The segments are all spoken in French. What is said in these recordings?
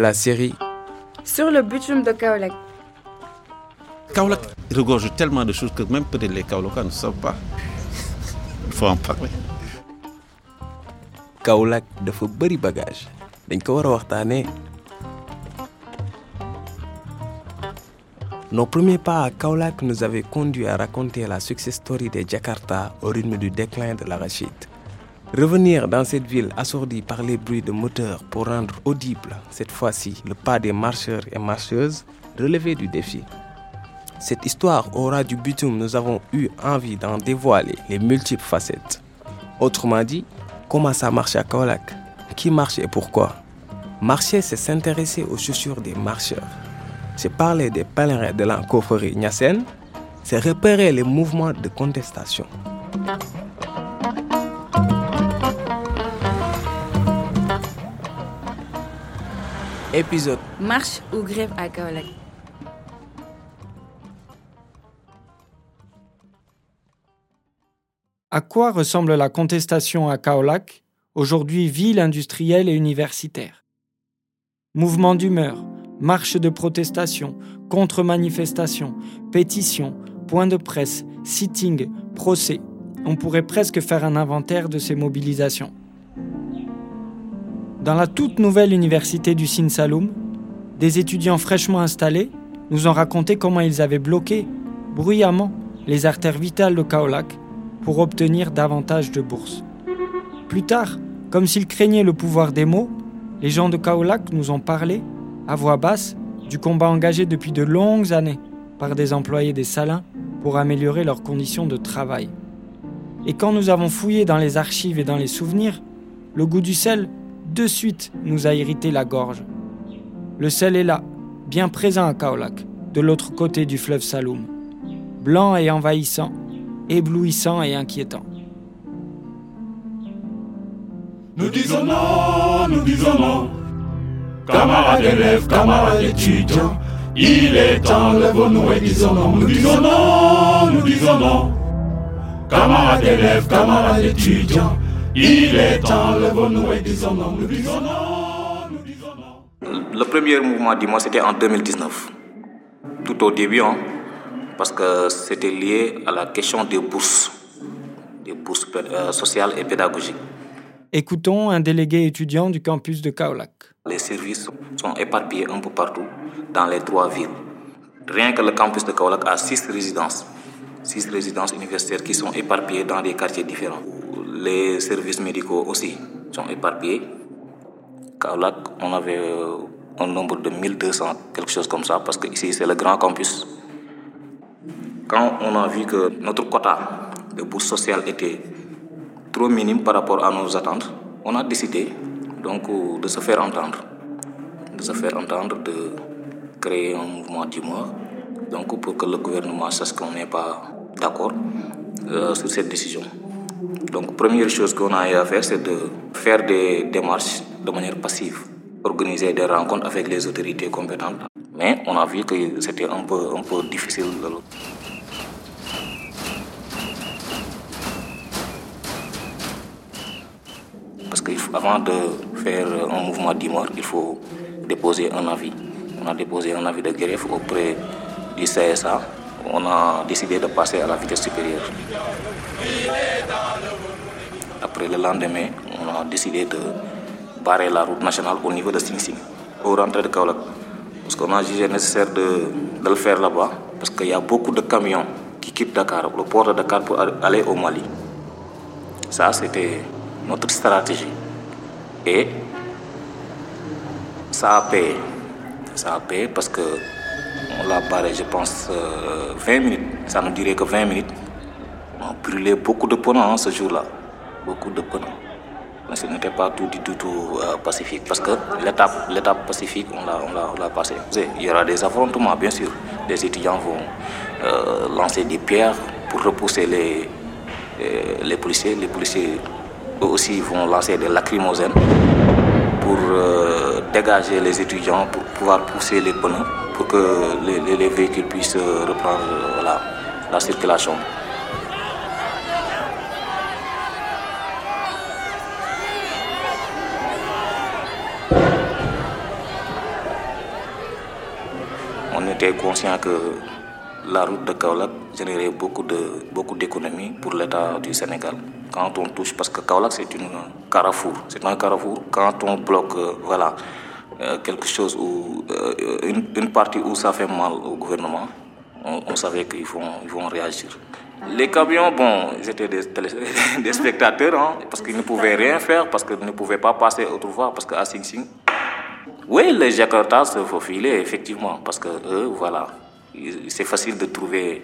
La série Sur le bitume de Kaolak. Kaolak regorge tellement de choses que même peut-être les Kaolakans ne savent pas. Il faut en parler. Kaolack dafa bëri bagage dañ ko war a waxtaanee. Nos premiers pas à Kaolack nous avaient conduit à raconter la success story de Jakarta au rythme du déclin de l'arachide. Revenir dans cette ville assourdie par les bruits de moteurs pour rendre audible, cette fois-ci, le pas des marcheurs et marcheuses, relever du défi. Cette histoire aura du bitume, nous avons eu envie d'en dévoiler les multiples facettes. Autrement dit, comment ça marche à Kaolack? Qui marche et pourquoi? Marcher, c'est s'intéresser aux chaussures des marcheurs. C'est parler des pèlerins de l'encopherie Nyassen. C'est repérer les mouvements de contestation. Épisode Marche ou grève à Kaolak. À quoi ressemble la contestation à Kaolack, aujourd'hui ville industrielle et universitaire? Mouvement d'humeur, marche de protestation, contre-manifestation, pétition, point de presse, sitting, procès. On pourrait presque faire un inventaire de ces mobilisations. Dans la toute nouvelle université du Sin Saloum, des étudiants fraîchement installés nous ont raconté comment ils avaient bloqué, bruyamment, les artères vitales de Kaolack pour obtenir davantage de bourses. Plus tard, comme s'ils craignaient le pouvoir des mots, les gens de Kaolack nous ont parlé, à voix basse, du combat engagé depuis de longues années par des employés des salins pour améliorer leurs conditions de travail. Et quand nous avons fouillé dans les archives et dans les souvenirs, le goût du sel, de suite, nous a irrité la gorge. Le sel est là, bien présent à Kaolack, de l'autre côté du fleuve Saloum, blanc et envahissant, éblouissant et inquiétant. Nous disons non, nous disons non. Camarades élèves, camarades étudiants, il est temps, lèvons-nous et disons non. Nous disons non, nous disons non. Camarades élèves, camarades étudiants, il est temps, lèvons-nous et disons non. Nous disons non, nous disons non. Le premier mouvement du mois, c'était en 2019. Tout au début, hein, parce que c'était lié à la question des bourses, des bourses euh, sociales et pédagogiques. Écoutons un délégué étudiant du campus de Kaolack. Les services sont éparpillés un peu partout dans les trois villes. Rien que le campus de Kaolack a six résidences, six résidences universitaires qui sont éparpillées dans des quartiers différents. Les services médicaux aussi sont éparpillés. Kaolack, on avait euh, un nombre de 1200, quelque chose comme ça, parce que ici c'est le grand campus. Quand on a vu que notre quota de bourse sociale était trop minime par rapport à nos attentes, on a décidé donc de se faire entendre, de se faire entendre, de créer un mouvement du mois, donc pour que le gouvernement sache qu'on n'est pas d'accord euh, sur cette décision. Donc première chose qu'on a eu à faire, c'est de faire des démarches de manière passive, organiser des rencontres avec les autorités compétentes. Mais on a vu que c'était un peu, un peu difficile. De Parce qu'avant de faire un mouvement d'humeur, il faut déposer un avis. On a déposé un avis de greffe auprès du CSA. On a décidé de passer à la vitesse supérieure. Après le lendemain, on a décidé de barrer la route nationale au niveau de Sing Sing, au rentrée de Kaolak. Parce qu'on a jugé nécessaire de, de le faire là-bas, parce qu'il y a beaucoup de camions qui quittent Dakar, le port de Dakar pour aller au Mali. Ça, c'était notre stratégie. Et ça a payé. Ça a payé parce que l'a barré, je pense, euh, 20 minutes. Ça ne durait que 20 minutes. On a brûlé beaucoup de pneus hein, ce jour-là. Beaucoup de pneus. Mais ce n'était pas tout du tout, euh, pacifique parce que l'étape, l'étape pacifique, on l'a, on, l'a, on l'a passé. Il y aura des affrontements, bien sûr. Les étudiants vont euh, lancer des pierres pour repousser les, les policiers. Les policiers eux aussi vont lancer des lacrymogènes pour euh, dégager les étudiants, pour pouvoir pousser les pneus, pour que les, les, les véhicules puissent reprendre euh, la circulation. était conscient que la route de Kaolack générait beaucoup de beaucoup d'économies pour l'État du Sénégal. Quand on touche, parce que Kaolack c'est une carrefour, c'est un carrefour. Quand on bloque, euh, voilà, euh, quelque chose ou euh, une, partie où ça fait mal au gouvernement, on, savait qu'ils vont, ils vont réagir. Les camions, bon, ils étaient des, spectateurs, hein, parce qu'ils ne pouvaient rien faire, parce qu'ils ne pouvaient pas passer autrefois, parce qu'à Sing Sing, oui, les Jakarta se faufilaient, effectivement, parce que eux, voilà, c'est facile de trouver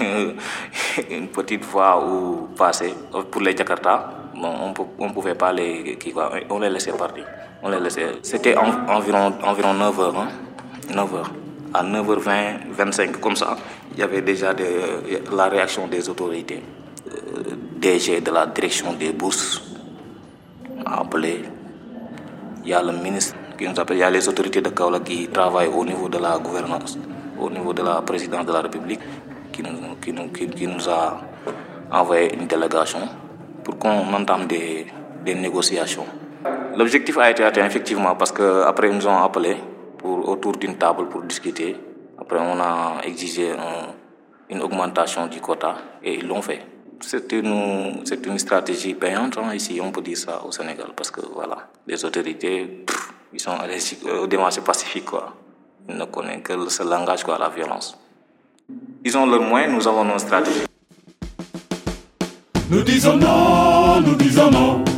une petite voie où passer. Pour les Jakarta, bon, on ne pouvait pas les... On les laissait partir. On les laissait. C'était environ, environ 9 heures. Hein? 9 heures. À 9h20, 25, comme ça, il y avait déjà de, la réaction des autorités. Euh, DG de la direction des bourses a appelé. Il y a le ministre qui nous appelle. Il y a les autorités de Kaola qui travaillent au niveau de la gouvernance, au niveau de la présidence de la République, qui nous, a envoyé une délégation pour qu'on entame des négociations. L'objectif a été atteint effectivement parce qu'après ils nous ont appelé pour, autour d'une table pour discuter. Après on a exigé un, une augmentation du quota et ils l'ont fait. C'est une, une stratégie payante hein, ici, on peut dire ça au Sénégal parce que voilà, les autorités, ils sont allergiques aux démarches pacifiques quoi. Ils ne connaissent que ce langage quoi, la violence. Ils ont leurs moyens, nous avons nos stratégies. Nous disons non, nous disons non.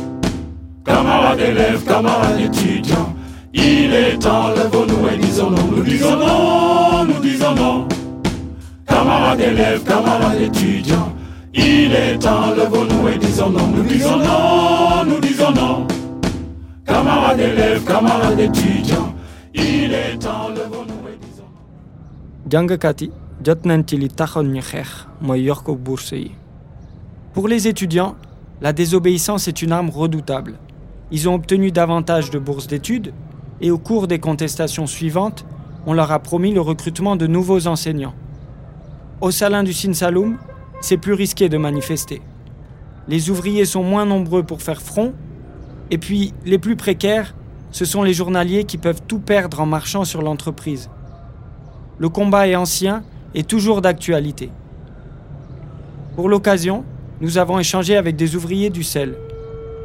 Camarades élèves, camarades étudiants, il est temps, lèvons-nous et disons non. Nous disons non, nous disons non. Camarades élèves, camarades étudiants, il est temps, lèvons-nous et disons non. Nous disons non, nous disons non. Camarades élèves, camarades étudiants, il est temps, lèvons-nous et disons non. jàngkat yi jot nañ ci Pour les étudiants, la désobéissance est une arme redoutable. Ils ont obtenu davantage de bourses d'études et au cours des contestations suivantes, on leur a promis le recrutement de nouveaux enseignants. Au Salin du Sine Saloum, c'est plus risqué de manifester. Les ouvriers sont moins nombreux pour faire front, et puis les plus précaires, ce sont les journaliers qui peuvent tout perdre en marchant sur l'entreprise. Le combat est ancien et toujours d'actualité. Pour l'occasion, nous avons échangé avec des ouvriers du sel.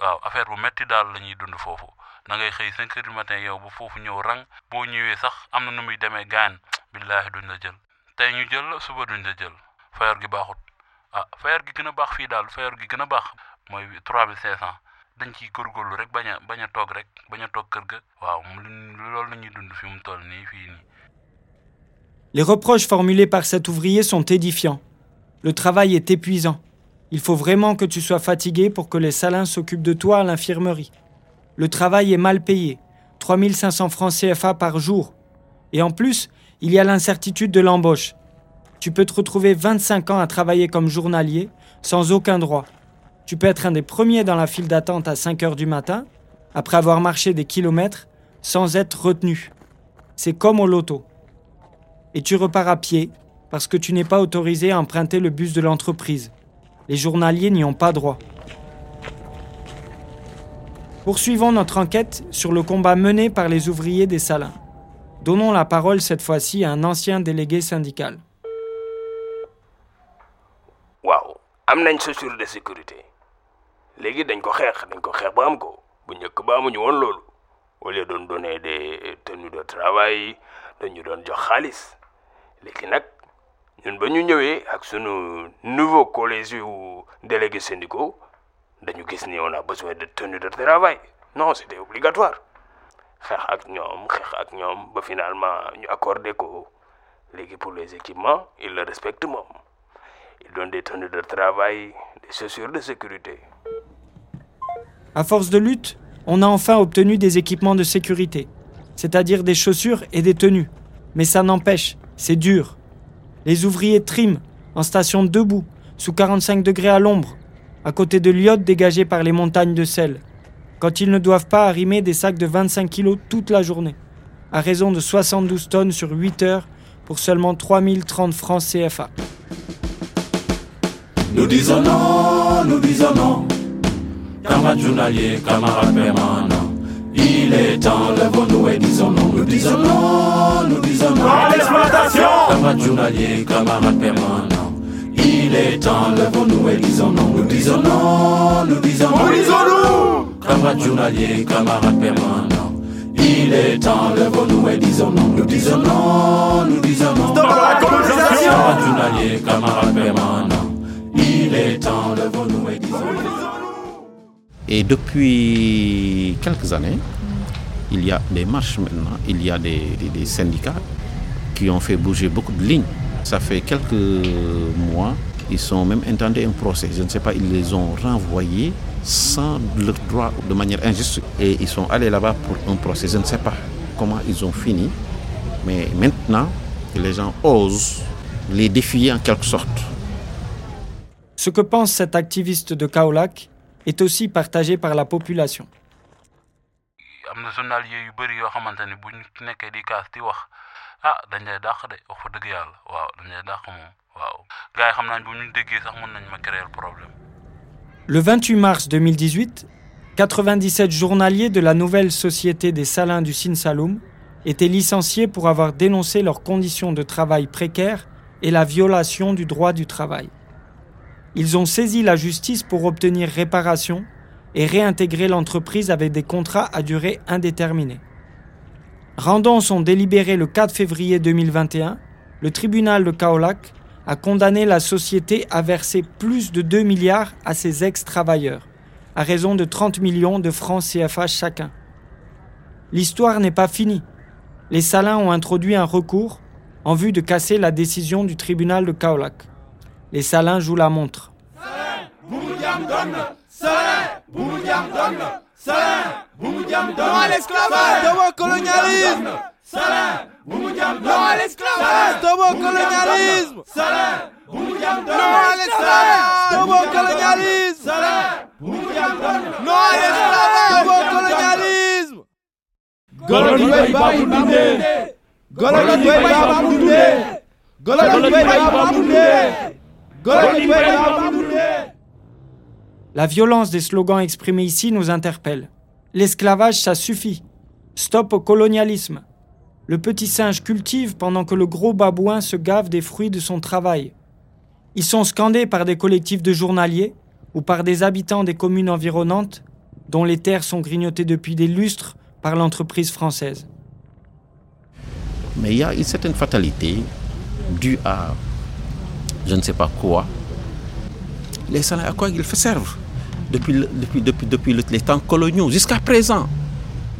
waaw affaire bu metti daal la ñuy dund foofu. Da ngay xëy 5 heures du matin rang ah fayar gi gën a baax fii daal fayar gi gën a baax mooy 3500 dañ ciy góorgóorlu rek bañ a bañ a toog rek bañ a toog kër ga. Waaw loolu la ñuy dund fi mu toll nii fii nii. Les reproches formulés par cet ouvrier sont édifiants. Le travail est épuisant. Il faut vraiment que tu sois fatigué pour que les salins s'occupent de toi à l'infirmerie. Le travail est mal payé, 3500 francs CFA par jour. Et en plus, il y a l'incertitude de l'embauche. Tu peux te retrouver 25 ans à travailler comme journalier sans aucun droit. Tu peux être un des premiers dans la file d'attente à 5 heures du matin, après avoir marché des kilomètres, sans être retenu. C'est comme au loto. Et tu repars à pied parce que tu n'es pas autorisé à emprunter le bus de l'entreprise. Les journaliers n'y ont pas droit. Poursuivons notre enquête sur le combat mené par les ouvriers des salins. Donnons la parole cette fois-ci à un ancien délégué syndical. waaw am nañ chaussure de sécurité léegi dañ ko xeex dañ ko xeex ba am ko bu njëkk ba amuñu woon loolu au lieu doon donner des tenues de travail dañu doon jox xaalis léegi nag ñun ba ñu ñëwee ak sunu nouveau collège yu délégués syndicaux dañu gis ni on a besoin de tenue de travail. Non c'était obligatoire. Xeex ak ñoom xeex ak finalement ñu accordé ko. Léegi pour les équipements ils le respectent moom. Ils donnent des tenues de travail des chaussures de sécurité. À force de lutte, on a enfin obtenu des équipements de sécurité, c'est-à-dire des chaussures et des tenues. Mais ça n'empêche, c'est dur. Les ouvriers triment, en station debout, sous 45 degrés à l'ombre, à côté de l'iote dégagé par les montagnes de sel, quand ils ne doivent pas arrimer des sacs de 25 kilos toute la journée, à raison de 72 tonnes sur 8 heures pour seulement 3030 francs CFA. Nous disons non, nous disons non. Camarades journaliers, camarades permanents. Il est temps, lèvons-nous et disons non. Nous disons non, nous disons non. À l'exploitation. Camarades journaliers, camarades permanents. Il est temps, lèvons-nous et disons non. Nous disons non, nous disons non. Nous disons nous. Camarades journaliers, camarades permanents. Il est temps, lèvons-nous et disons non. Nous disons non, nous Et depuis quelques années, il y a des marches maintenant, il y a des, syndicats qui ont fait bouger beaucoup de lignes. Ça fait quelques mois, ils sont même intentés un procès. Je ne sais pas, ils les ont renvoyés sans leur droit de manière injuste. Et ils sont allés là-bas pour un procès. Je ne sais pas comment ils ont fini. Mais maintenant, les gens osent les défier en quelque sorte. Ce que pense cet activiste de Kaolack est aussi partagé par la population. ah. Le 28 mars 2018, 97 journaliers de la nouvelle société des salins du Sine Saloum étaient licenciés pour avoir dénoncé leurs conditions de travail précaires et la violation du droit du travail. Ils ont saisi la justice pour obtenir réparation et réintégrer l'entreprise avec des contrats à durée indéterminée. Rendant son délibéré le 4 février 2021, le tribunal de Kaolack a condamné la société à verser plus de 2 milliards à ses ex-travailleurs, à raison de 30 millions de francs CFA chacun. L'histoire n'est pas finie. Les salins ont introduit un recours en vue de casser la décision du tribunal de Kaolack. Les salins jouent la montre. Non à l'esclavage au colonialisme Non à l'esclavage au colonialisme. Non à l'esclavage colonialisme. À l'esclavage colonialisme La violence des slogans exprimés ici nous interpelle. L'esclavage, ça suffit. Stop au colonialisme. Le petit singe cultive pendant que le gros babouin se gave des fruits de son travail. Ils sont scandés par des collectifs de journaliers ou par des habitants des communes environnantes dont les terres sont grignotées depuis des lustres par l'entreprise française. Mais il y a une certaine fatalité due à je ne sais pas quoi. Les salariés, à quoi ils servent depuis, depuis, depuis, depuis le- les temps coloniaux jusqu'à présent.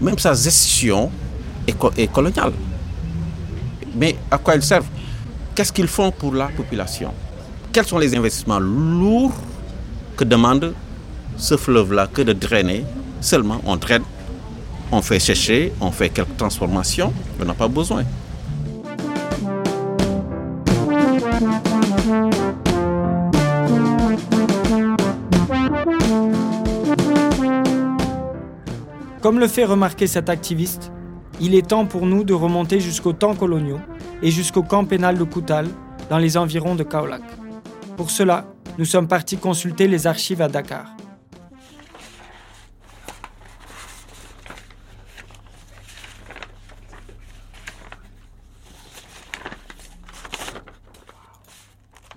Même sa gestion est coloniale. Mais à quoi ils servent? Qu'est-ce qu'ils font pour la population? Quels sont les investissements lourds que demande ce fleuve-là que de drainer Seulement, on draine, on fait sécher, on fait quelques transformations, on n'a pas besoin. Comme le fait remarquer cet activiste, il est temps pour nous de remonter jusqu'aux temps coloniaux et jusqu'au camp pénal de Koutal, dans les environs de Kaolack. Pour cela, nous sommes partis consulter les archives à Dakar.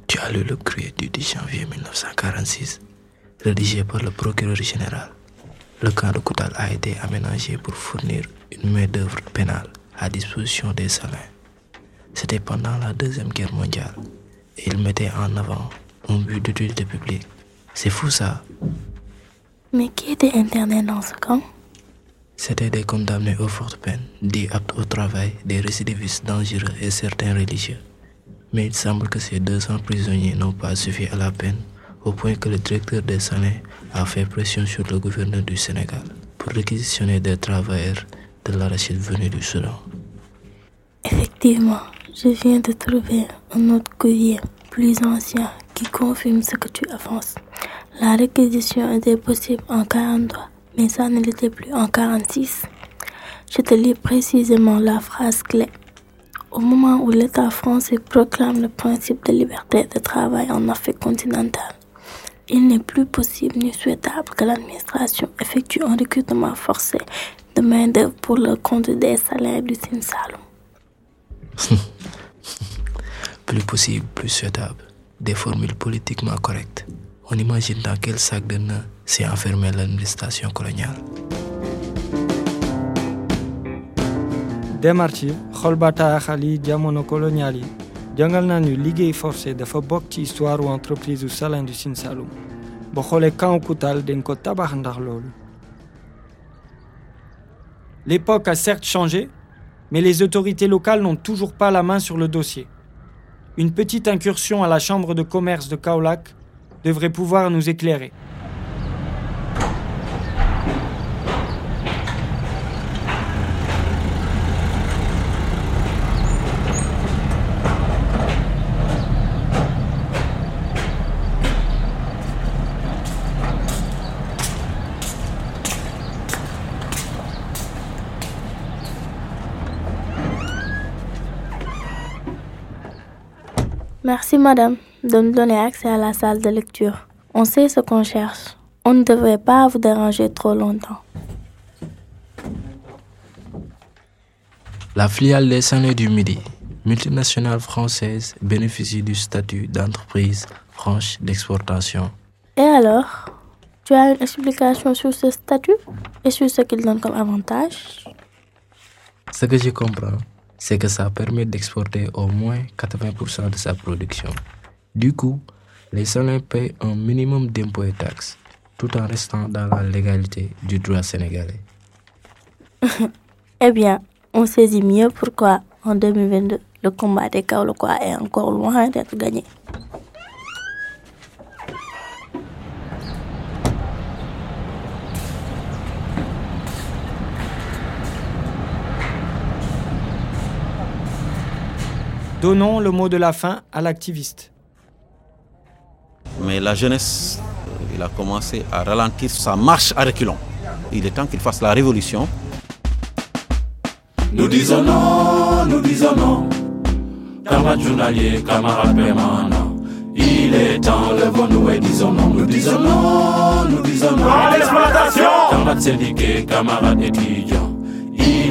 Tu as lu le courrier du 10 janvier 1946, rédigé par le procureur général. Le camp de Koutal a été aménagé pour fournir une main-d'œuvre pénale à disposition des salins. C'était pendant la Deuxième Guerre mondiale et il mettait en avant un but d'utilité publique. C'est fou ça. Mais qui était interné dans ce camp? C'était des condamnés aux fortes peines, dits aptes au travail, des récidivistes dangereux et certains religieux. Mais il semble que ces 200 prisonniers n'ont pas suffi à la peine, au point que le directeur des salins a fait pression sur le gouverneur du Sénégal pour réquisitionner des travailleurs de l'arachide venus du Soudan. Effectivement, Je viens de trouver un autre courrier plus ancien qui confirme ce que tu avances. La réquisition était possible en 43, mais ça ne l'était plus en 46. Je te lis précisément la phrase clé. Au moment où l'État français proclame le principe de liberté de travail en Afrique continentale, il n'est plus possible ni souhaitable que l'administration effectue un recrutement forcé de main-d'œuvre pour le compte des salaires du Sine Saloum. Plus possible, plus souhaitable. Des formules politiquement correctes. On imagine dans quel sac de nœuds s'est enfermée l'administration coloniale. démarche yi xol bataaxal yi jamono colonial yi jàngal nañu liggéey forcé dafa bokk ci histoire u entreprise u Salin du Sine Saloum ba xoolee camp Koutal dañ ko tabax ndax loolu L'époque a certes changé, mais les autorités locales n'ont toujours pas la main sur le dossier. Une petite incursion à la chambre de commerce de Kaolack devrait pouvoir nous éclairer. Merci madame de nous donner accès à la salle de lecture. On sait ce qu'on cherche. On ne devrait pas vous déranger trop longtemps. La filiale des Salins du Midi, multinationale française, bénéficie du statut d'entreprise franche d'exportation. Et alors Tu as une explication sur ce statut et sur ce qu'il donne comme avantage? Ce que je comprends, c'est que ça permet d'exporter au moins 80% de sa production. Du coup, les Salins payent un minimum d'impôts et taxes, tout en restant dans la légalité du droit sénégalais. Eh bien, on saisit mieux pourquoi en 2022, le combat des Kaolokois est encore loin d'être gagné. Donnons le mot de la fin à l'activiste. Mais la jeunesse, il a commencé à ralentir sa marche à reculons. Il est temps qu'il fasse la révolution. Nous disons non, nous disons non. Camarades journaliers, camarades permanents. Il est temps, levons-nous et disons non. Nous disons non, nous disons non. À l'exploitation Camarades syndiqués, camarades étudiants.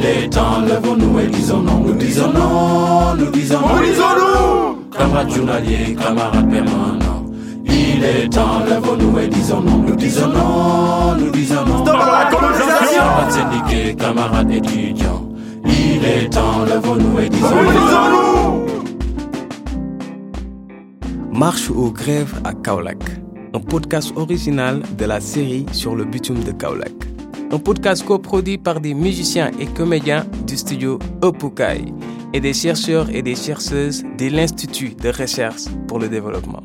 Il est temps, levons-nous et disons non. Nous disons non, nous disons non. Nous disons-nous Camarades journaliers, camarades permanents. Il est temps, levons-nous et disons non. Nous disons non, nous disons non. Stop à la colonisation Camarades syndiqués, camarades étudiants. Il est temps, levons-nous et disons Nous non. disons-nous Marche aux grèves à Kaolack, un podcast original de la série sur le bitume de Kaolack. Un podcast coproduit par des musiciens et comédiens du studio Opukai et des chercheurs et des chercheuses de l'Institut de recherche pour le développement.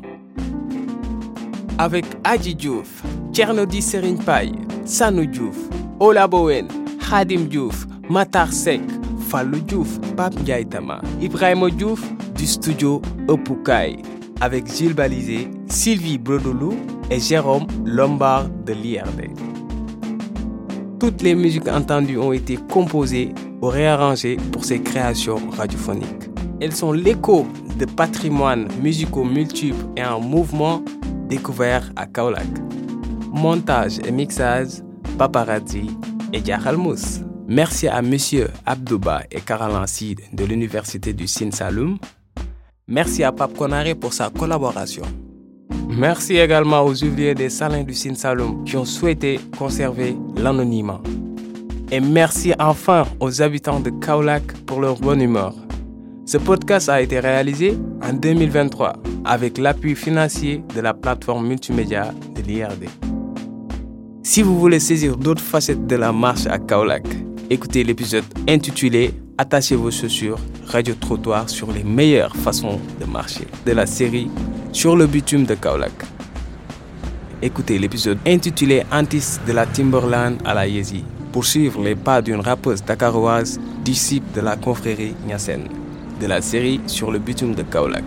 Avec Adji Diouf, Tchernodi Serigne Paye, Sanou Diouf, Ola Bowen, Khadim Diouf, Matar Sek, Fallou Diouf, Pape Ndiaye Tama, Ibrahima Diouf du studio Opukai, avec Gilles Balizé, Sylvie Brodolou et Jérôme Lombard de l'IRD. Toutes les musiques entendues ont été composées ou réarrangées pour ces créations radiophoniques. Elles sont l'écho de patrimoines musicaux multiples et en mouvement découverts à Kaolack. Montage et mixage, Paparazzi et Mousse. Merci à Monsieur Abdouba et Caroline Sid de l'Université du Sine Saloum. Merci à Pape Konaré pour sa collaboration. Merci également aux ouvriers des salins du Sine Saloum qui ont souhaité conserver l'anonymat. Et merci enfin aux habitants de Kaolack pour leur bonne humeur. Ce podcast a été réalisé en 2023 avec l'appui financier de la plateforme multimédia de l'IRD. Si vous voulez saisir d'autres facettes de la marche à Kaolack, écoutez l'épisode intitulé Attachez vos chaussures, radio trottoir sur les meilleures façons de marcher de la série Sur le bitume de Kaolack. Écoutez l'épisode intitulé Antis de la Timberland à la Yezi pour suivre les pas d'une rappeuse dakaroise disciple de la confrérie Nyassen. de la série sur le bitume de Kaolak.